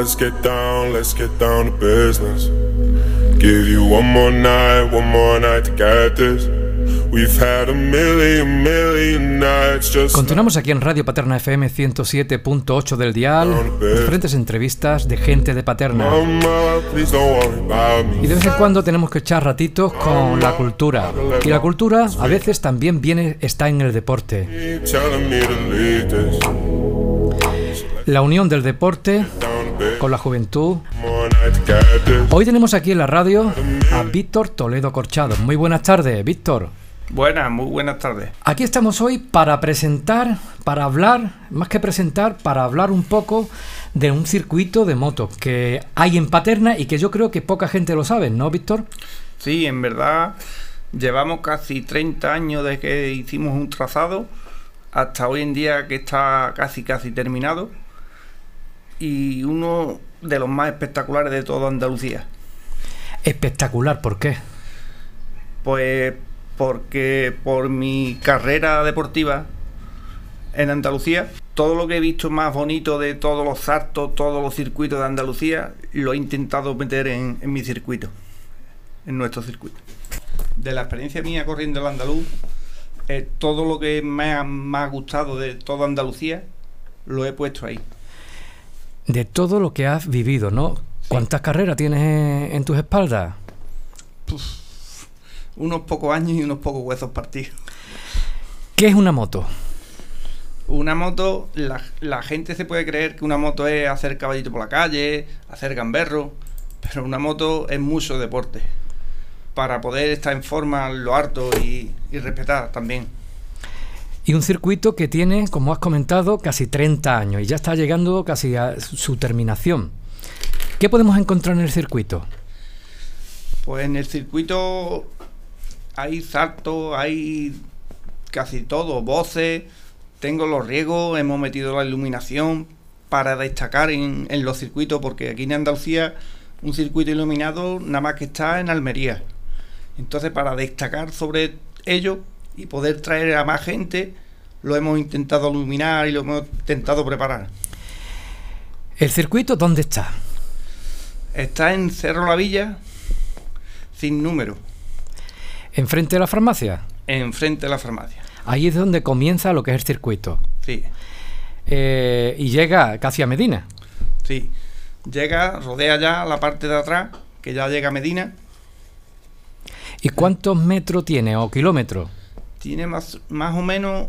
let's get down, let's get down to business. Give you one more night, one more night to get this. We've had a million, million nights just Continuamos aquí en Radio Paterna FM 107.8 del dial, diferentes entrevistas de gente de Paterna. Y de vez en cuando tenemos que echar ratitos con la cultura. Y la cultura a veces también viene, está en el deporte. La unión del deporte con la juventud. Hoy tenemos aquí en la radio a Víctor Toledo Corchado. Muy buenas tardes, Víctor. Buenas, muy buenas tardes. Aquí estamos hoy para presentar, para hablar, más que presentar, para hablar un poco de un circuito de moto que hay en Paterna y que yo creo que poca gente lo sabe, ¿no, Víctor? Sí, en verdad llevamos casi 30 años desde que hicimos un trazado hasta hoy en día que está casi casi terminado y uno de los más espectaculares de toda Andalucía. Espectacular, ¿por qué? Pues porque por mi carrera deportiva en Andalucía, todo lo que he visto más bonito de todos los saltos, todos los circuitos de Andalucía, lo he intentado meter en, en mi circuito, en nuestro circuito. De la experiencia mía corriendo el andaluz, eh, todo lo que me ha, me ha gustado de toda Andalucía, lo he puesto ahí. De todo lo que has vivido, ¿no? ¿Cuántas carreras tienes en tus espaldas? Unos pocos años y unos pocos huesos partidos. ¿Qué es una moto? Una moto, la, la gente se puede creer que una moto es hacer caballito por la calle, hacer gamberro, pero una moto es mucho deporte. Para poder estar en forma lo harto y, y respetar también. Y un circuito que tiene, como has comentado, casi 30 años y ya está llegando casi a su terminación. ¿Qué podemos encontrar en el circuito? Pues en el circuito hay saltos, hay casi todo, voces, tengo los riegos, hemos metido la iluminación para destacar en, en los circuitos, porque aquí en Andalucía un circuito iluminado nada más que está en Almería. Entonces para destacar sobre ello y poder traer a más gente, lo hemos intentado iluminar y lo hemos intentado preparar. ¿El circuito dónde está? Está en Cerro La Villa, sin número, ¿Enfrente de la farmacia? enfrente de la farmacia. Ahí es donde comienza lo que es el circuito. Sí. Eh, y llega casi a Medina. Sí, llega, rodea ya la parte de atrás, que ya llega a Medina. ¿Y cuántos metros tiene o kilómetros? Tiene más, más o menos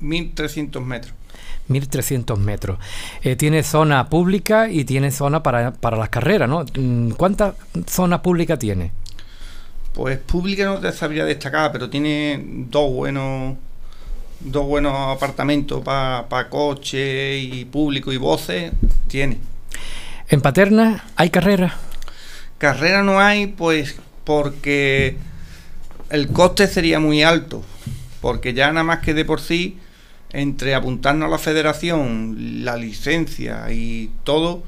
1300 metros. 1300 metros. Eh, tiene zona pública y tiene zona para, para las carreras, ¿no? Mm, ¿Cuánta zona pública tiene? Pues pública no te sabría destacar, pero tiene dos buenos dos buenos apartamentos para coche y público y voces. Tiene. En Paterna hay carreras. Carrera no hay, pues porque el coste sería muy alto. Porque ya nada más que de por sí, entre apuntarnos a la federación, la licencia y todo,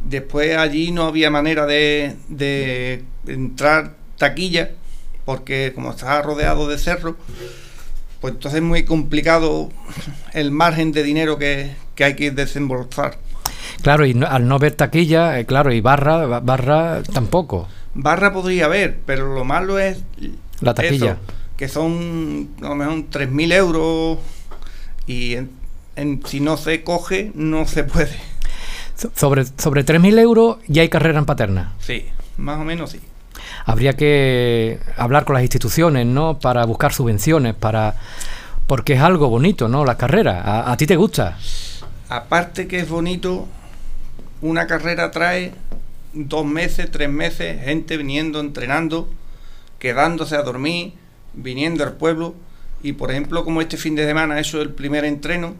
después allí no había manera de, de entrar taquilla, porque como estaba rodeado de cerro, pues entonces es muy complicado el margen de dinero que, que hay que desembolsar. Claro, y no- al no ver taquilla, eh, claro, y barra, ba- barra tampoco. Barra podría haber, pero lo malo es La taquilla. eso, que son a lo mejor 3.000 euros y en- en- si no se coge, no se puede. So- Sobre, sobre 3.000 euros ya hay carrera en Paterna. Sí, más o menos sí. Habría que hablar con las instituciones, ¿no? Para buscar subvenciones, para... Porque es algo bonito, ¿no? La carrera. ¿A, a ti te gusta? Aparte que es bonito, una carrera trae dos meses, tres meses, gente viniendo, entrenando, quedándose a dormir, viniendo al pueblo. Y por ejemplo, como este fin de semana, eso es el primer entreno,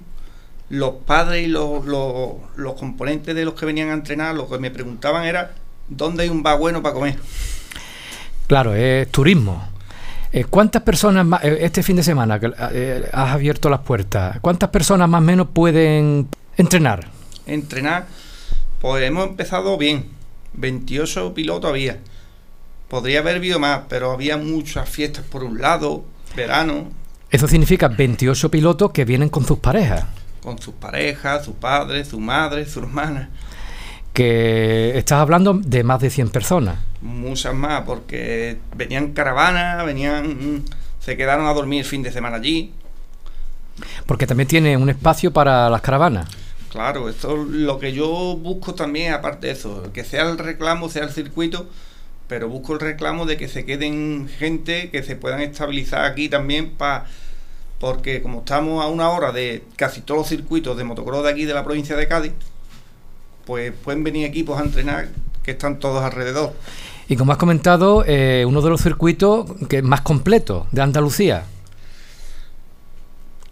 los padres y los, los, los componentes de los que venían a entrenar, lo que me preguntaban era, ¿dónde hay un bar bueno para comer? Claro, es turismo. Eh, ¿Cuántas personas más, eh, este fin de semana que eh, has abierto las puertas, cuántas personas más o menos pueden entrenar? entrenar, pues hemos empezado bien. 28 pilotos había. Podría haber habido más, pero había muchas fiestas por un lado, verano. Eso significa 28 pilotos que vienen con sus parejas. con sus parejas, su padre, su madre, su hermana. Que estás hablando de más de 100 personas. Muchas más, porque venían caravanas, venían, se quedaron a dormir el fin de semana allí. Porque también tiene un espacio para las caravanas. Claro, esto es lo que yo busco también, aparte de eso, que sea el reclamo, sea el circuito, pero busco el reclamo de que se queden gente que se puedan estabilizar aquí también para porque como estamos a una hora de casi todos los circuitos de motocross de aquí de la provincia de Cádiz, pues pueden venir equipos a entrenar que están todos alrededor. Y como has comentado, eh, uno de los circuitos que más completo de Andalucía.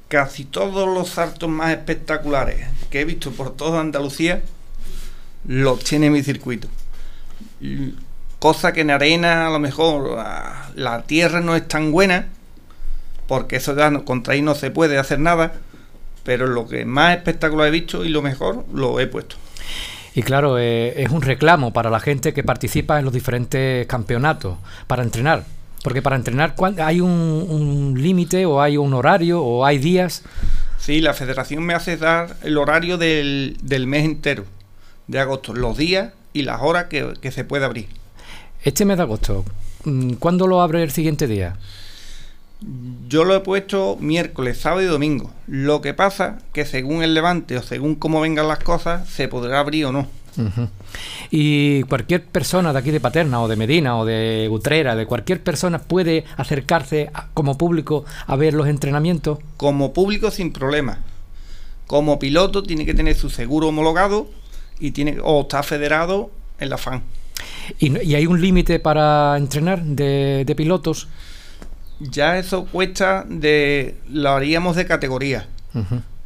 Casi todos los saltos más espectaculares que he visto por toda Andalucía los tiene mi circuito cosa que en arena a lo mejor la, tierra no es tan buena, porque eso ya contra ahí no se puede hacer nada, pero lo que más espectacular he visto y lo mejor lo he puesto. Y claro, eh, es un reclamo para la gente que participa en los diferentes campeonatos, para entrenar. Porque para entrenar hay un, límite o hay un horario o hay días. Sí, la federación me hace dar el horario del, mes entero, de agosto, los días y las horas que, que se puede abrir. Este mes de agosto, mm, ¿cuándo lo abre el siguiente día? Yo lo he puesto miércoles, sábado y domingo. Lo que pasa que según el levante o según cómo vengan las cosas, se podrá abrir o no. Y cualquier persona de aquí de Paterna o de Medina o de Utrera, de cualquier persona puede acercarse como público a ver los entrenamientos. Como público sin problema. Como piloto tiene que tener su seguro homologado y tiene o está federado en la FAN. ¿Y, hay un límite para entrenar de, pilotos? Ya eso cuesta de. Lo haríamos de categoría.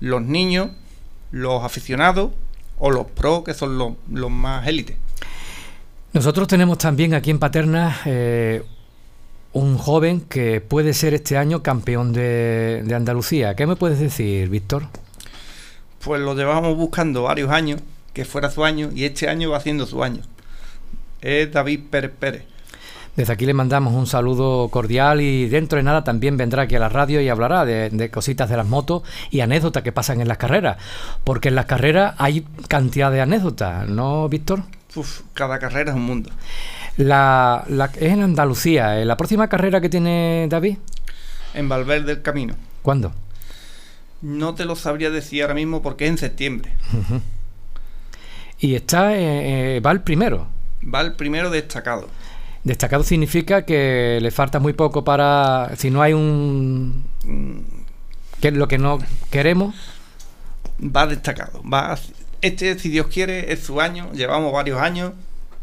Los niños, los aficionados o los pros, que son los, más élites. Nosotros tenemos también aquí en Paterna eh, un joven que puede ser este año campeón de, de, Andalucía. ¿Qué me puedes decir, Víctor? Pues lo llevamos buscando varios años, que fuera su año, y este año va haciendo su año es David Pérez Pérez. Desde aquí le mandamos un saludo cordial y dentro de nada también vendrá aquí a la radio y hablará de, cositas de las motos y anécdotas que pasan en las carreras. Porque en las carreras hay cantidad de anécdotas, ¿no, Víctor? Uf, cada carrera es un mundo. La, es en Andalucía. ¿eh? ¿La próxima carrera que tiene David? En Valverde del Camino. ¿Cuándo? No te lo sabría decir ahora mismo porque es en septiembre. Y está, eh, eh, va el primero va el primero destacado. Destacado significa que le falta muy poco para. Si no hay un. que es lo que no queremos. Va destacado. Va, este, si Dios quiere, es su año. Llevamos varios años.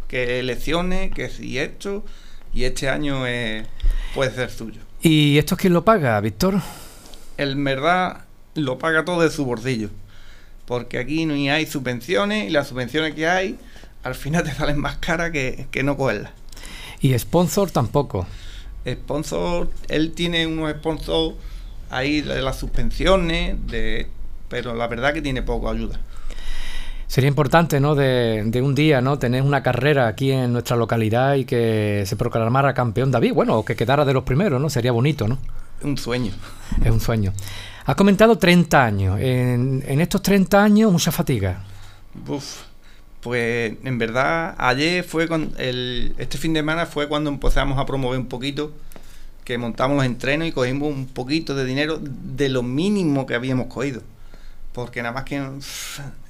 Que elecciones, que si esto. Y este año puede ser suyo. ¿Y esto es quién lo paga, Víctor? En verdad, lo paga todo de su bolsillo. Porque aquí no hay subvenciones y las subvenciones que hay al final te salen más cara que, no cogerla. Y sponsor tampoco. Sponsor, él tiene unos sponsors ahí de las suspensiones, de, pero la verdad que tiene poco ayuda. Sería importante, ¿no? De, de, un día, ¿no? Tener una carrera aquí en nuestra localidad y que se proclamara campeón David. Bueno, o que quedara de los primeros, ¿no? Sería bonito, ¿no? Un sueño. Es un sueño. Has comentado 30 años. En, en estos 30 años, mucha fatiga. Uf, pues en verdad, ayer fue con el, este fin de semana fue cuando empezamos a promover un poquito, que montamos los entrenos y cogimos un poquito de dinero de lo mínimo que habíamos cogido. Porque nada más que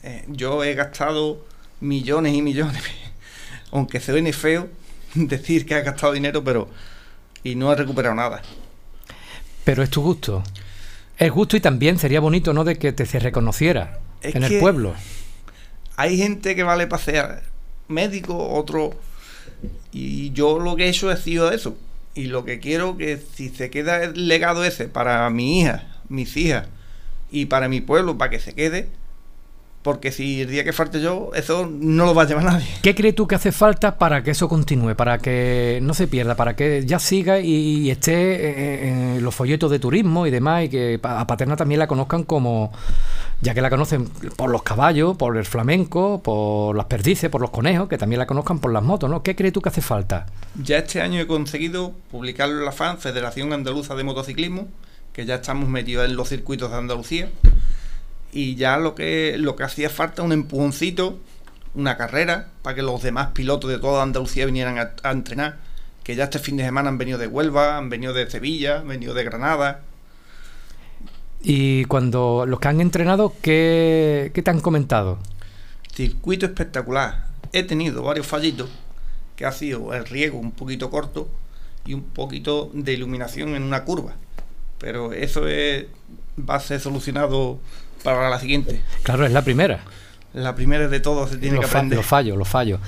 eh, yo he gastado millones y millones, aunque se suene feo decir que he gastado dinero, pero y no he recuperado nada. Pero es tu gusto. Es gusto y también sería bonito, ¿no? De que te se reconociera en el pueblo hay gente que vale para ser médico, otro. Y yo lo que he hecho ha sido eso. Y lo que quiero que si se queda el legado ese para mi hija, mis hijas y para mi pueblo, para que se quede, porque si el día que falte yo, eso no lo va a llevar nadie. ¿Qué crees tú que hace falta para que eso continúe, para que no se pierda, para que ya siga y, esté en los folletos de turismo y demás, y que a Paterna también la conozcan como, ya que la conocen por los caballos, por el flamenco, por las perdices, por los conejos, que también la conozcan por las motos, ¿no? ¿Qué crees tú que hace falta? Ya este año he conseguido publicarlo en la FAN, Federación Andaluza de Motociclismo, que ya estamos metidos en los circuitos de Andalucía y ya lo que, lo que hacía falta un empujoncito, una carrera, para que los demás pilotos de toda Andalucía vinieran a, entrenar. Que ya este fin de semana han venido de Huelva, han venido de Sevilla, han venido de Granada. Y cuando los que han entrenado, ¿qué, qué te han comentado? Circuito espectacular. He tenido varios fallitos, que ha sido el riego un poquito corto y un poquito de iluminación en una curva. Pero eso es, va a ser solucionado para la siguiente. Claro, es la primera. La primera de todo se tiene que aprender. Los fallos, los fallos.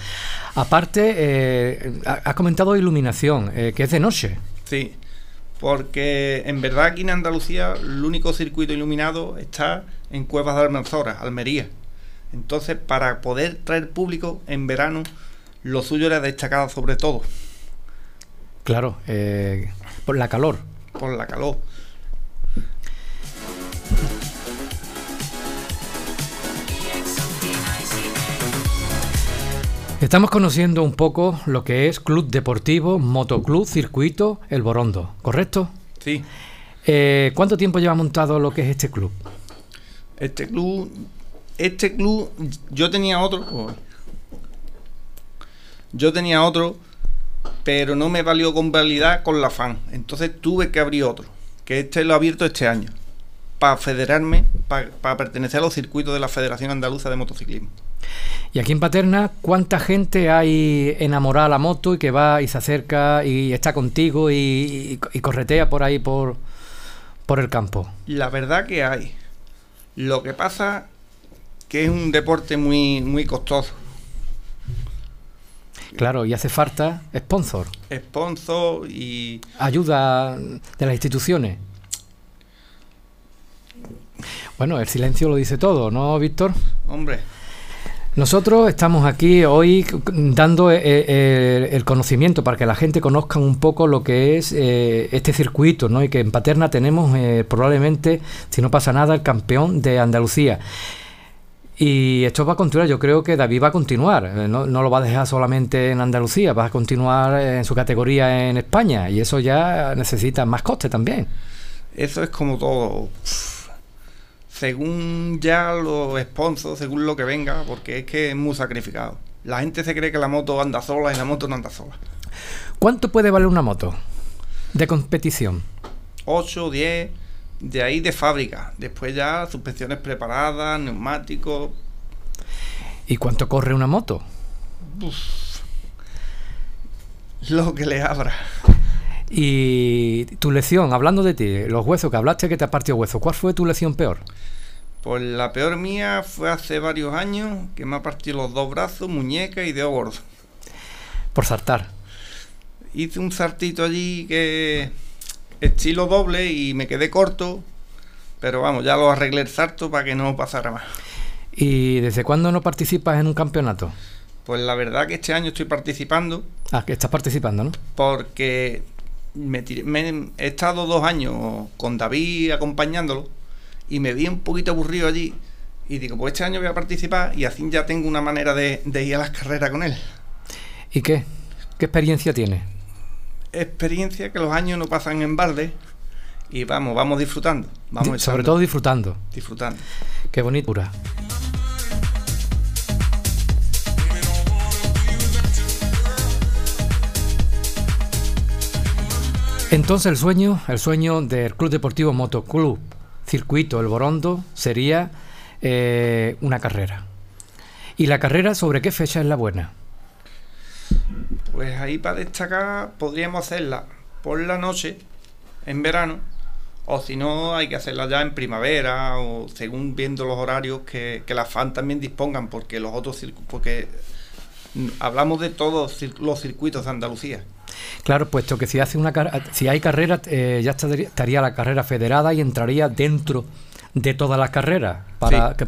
Aparte, eh, has comentado iluminación, eh, que es de noche. Sí, porque en verdad aquí en Andalucía el único circuito iluminado está en Cuevas de Almanzora, Almería. Entonces, para poder traer público en verano, lo suyo era destacar sobre todo. Claro, eh, por la calor. Por la calor. Estamos conociendo un poco lo que es Club Deportivo, Motoclub, Circuito, El Borondo, ¿correcto? Sí. Eh, ¿Cuánto tiempo lleva montado lo que es este club? Este club, este club, yo tenía otro, yo tenía otro, pero no me valió con validad con la FAN, entonces tuve que abrir otro, que este lo he abierto este año, para federarme, para pertenecer a los circuitos de la Federación Andaluza de Motociclismo. Y aquí en Paterna, ¿cuánta gente hay enamorada a la moto y que va y se acerca y está contigo y, corretea por ahí por, por el campo? La verdad que hay. Lo que pasa que es un deporte muy, muy costoso. Claro, y hace falta sponsor. Sponsor y... Ayuda de las instituciones. Bueno, el silencio lo dice todo, ¿no, Víctor? Hombre. Nosotros estamos aquí hoy dando eh, eh, el conocimiento para que la gente conozca un poco lo que es eh, este circuito, ¿no? Y que en Paterna tenemos probablemente, si no pasa nada, el campeón de Andalucía. Y esto va a continuar, yo creo que David va a continuar, no, no, lo va a dejar solamente en Andalucía, va a continuar en su categoría en España y eso ya necesita más coste también. Eso es como todo según ya los sponsors, según lo que venga, porque es que es muy sacrificado. La gente se cree que la moto anda sola y la moto no anda sola. ¿Cuánto puede valer una moto de competición? 8, 10, de ahí de fábrica. Después ya suspensiones preparadas, neumáticos. ¿Y cuánto corre una moto? lo que le abra. Y tu lección, hablando de ti, los huesos que hablaste que te ha partido hueso, ¿cuál fue tu lección peor? Pues la peor mía fue hace varios años que me ha partido los dos brazos, muñeca y dedo gordo. Por saltar. Hice un saltito allí que estilo doble y me quedé corto, pero vamos, ya lo arreglé el salto para que no pasara más. ¿Y desde cuándo no participas en un campeonato? Pues la verdad que este año estoy participando. Ah, que estás participando, ¿no? Porque me, he estado dos años con David acompañándolo y me vi un poquito aburrido allí y digo, pues este año voy a participar y así ya tengo una manera de, ir a las carreras con él. ¿Y qué? ¿Qué experiencia tiene? Experiencia que los años no pasan en balde y vamos, vamos disfrutando. Vamos Sobre todo disfrutando. Disfrutando. Qué bonita. Entonces el sueño, el sueño del Club Deportivo Motoclub Circuito El Borondo sería eh, una carrera. ¿Y la carrera sobre qué fecha es la buena? Pues ahí para destacar podríamos hacerla por la noche, en verano, o si no hay que hacerla ya en primavera o según viendo los horarios que, que las FAN también dispongan, porque los otros porque hablamos de todos los circuitos de Andalucía. Claro, puesto que si hace una si hay carrera, eh, ya estaría, la carrera federada y entraría dentro de todas las carreras para que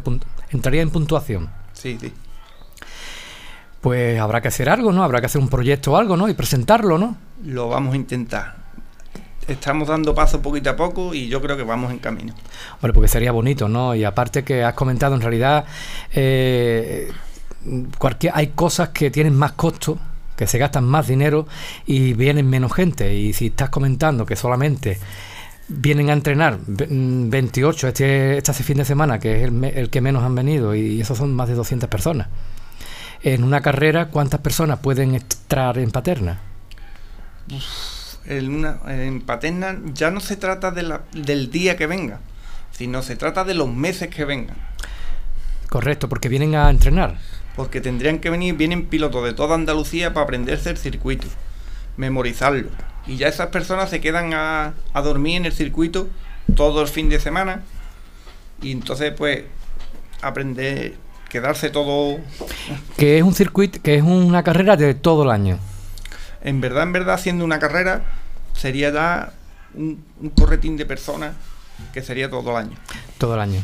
entraría en puntuación. Sí, sí. Pues habrá que hacer algo, ¿no? Habrá que hacer un proyecto o algo, ¿no? Y presentarlo, ¿no? Lo vamos a intentar. Estamos dando paso poquito a poco y yo creo que vamos en camino. Bueno, porque sería bonito, ¿no? Y aparte que has comentado, en realidad, eh, cualquier, hay cosas que tienen más costo que se gastan más dinero y vienen menos gente. Y si estás comentando que solamente vienen a entrenar 28 mm, este, este fin de semana, que es el, que menos han venido, y esos son más de 200 personas. En una carrera, ¿cuántas personas pueden entrar en Paterna? En, una, en Paterna ya no se trata de del día que venga, sino se trata de los meses que vengan. Correcto, porque vienen a entrenar. Porque tendrían que venir, vienen pilotos de toda Andalucía para aprenderse el circuito, memorizarlo. Y ya esas personas se quedan a, dormir en el circuito todo el fin de semana y entonces pues aprender quedarse todo. Que es un circuito que es una carrera de todo el año. En verdad en verdad siendo una carrera sería ya un, un corretín de personas que sería todo el año. Todo el año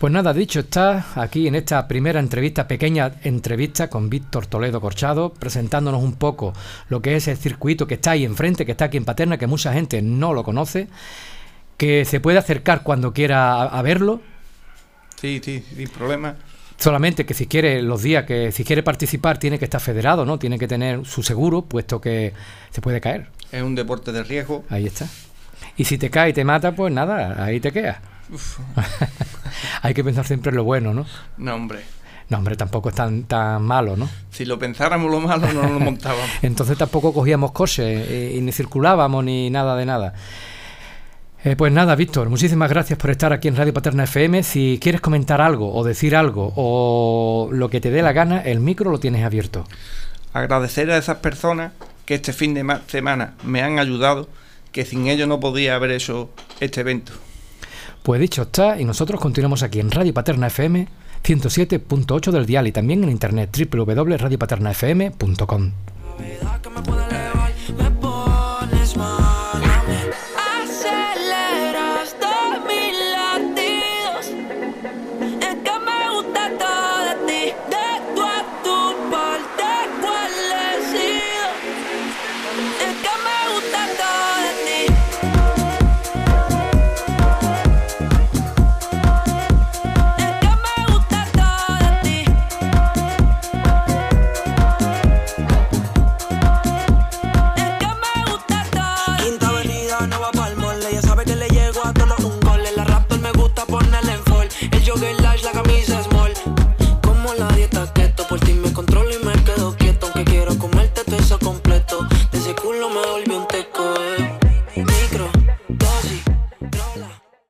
pues nada, dicho está, aquí en esta primera entrevista, pequeña entrevista con Víctor Toledo Corchado, presentándonos un poco lo que es el circuito que está ahí enfrente, que está aquí en Paterna, que mucha gente no lo conoce, que se puede acercar cuando quiera a, verlo. Sí, sí, sin problema. Solamente que si quiere los días que si quiere participar tiene que estar federado, ¿no? Tiene que tener su seguro, puesto que se puede caer. Es un deporte de riesgo. Ahí está. Y si te cae y te mata, pues nada, ahí te quedas. Hay que pensar siempre en lo bueno, ¿no? No, hombre. No, hombre, tampoco es tan, tan malo, ¿no? Si lo pensáramos lo malo, no lo montábamos. Entonces tampoco cogíamos coches eh, y, ni circulábamos ni nada de nada. Eh, pues nada, Víctor, muchísimas gracias por estar aquí en Radio Paterna FM. Si quieres comentar algo o decir algo o lo que te dé la gana, el micro lo tienes abierto. Agradecer a esas personas que este fin de semana me han ayudado, que sin ellos no podría haber hecho este evento. Pues dicho está, y nosotros continuamos aquí en Radio Paterna FM 107.8 del dial y también en internet www.radiopaternafm.com.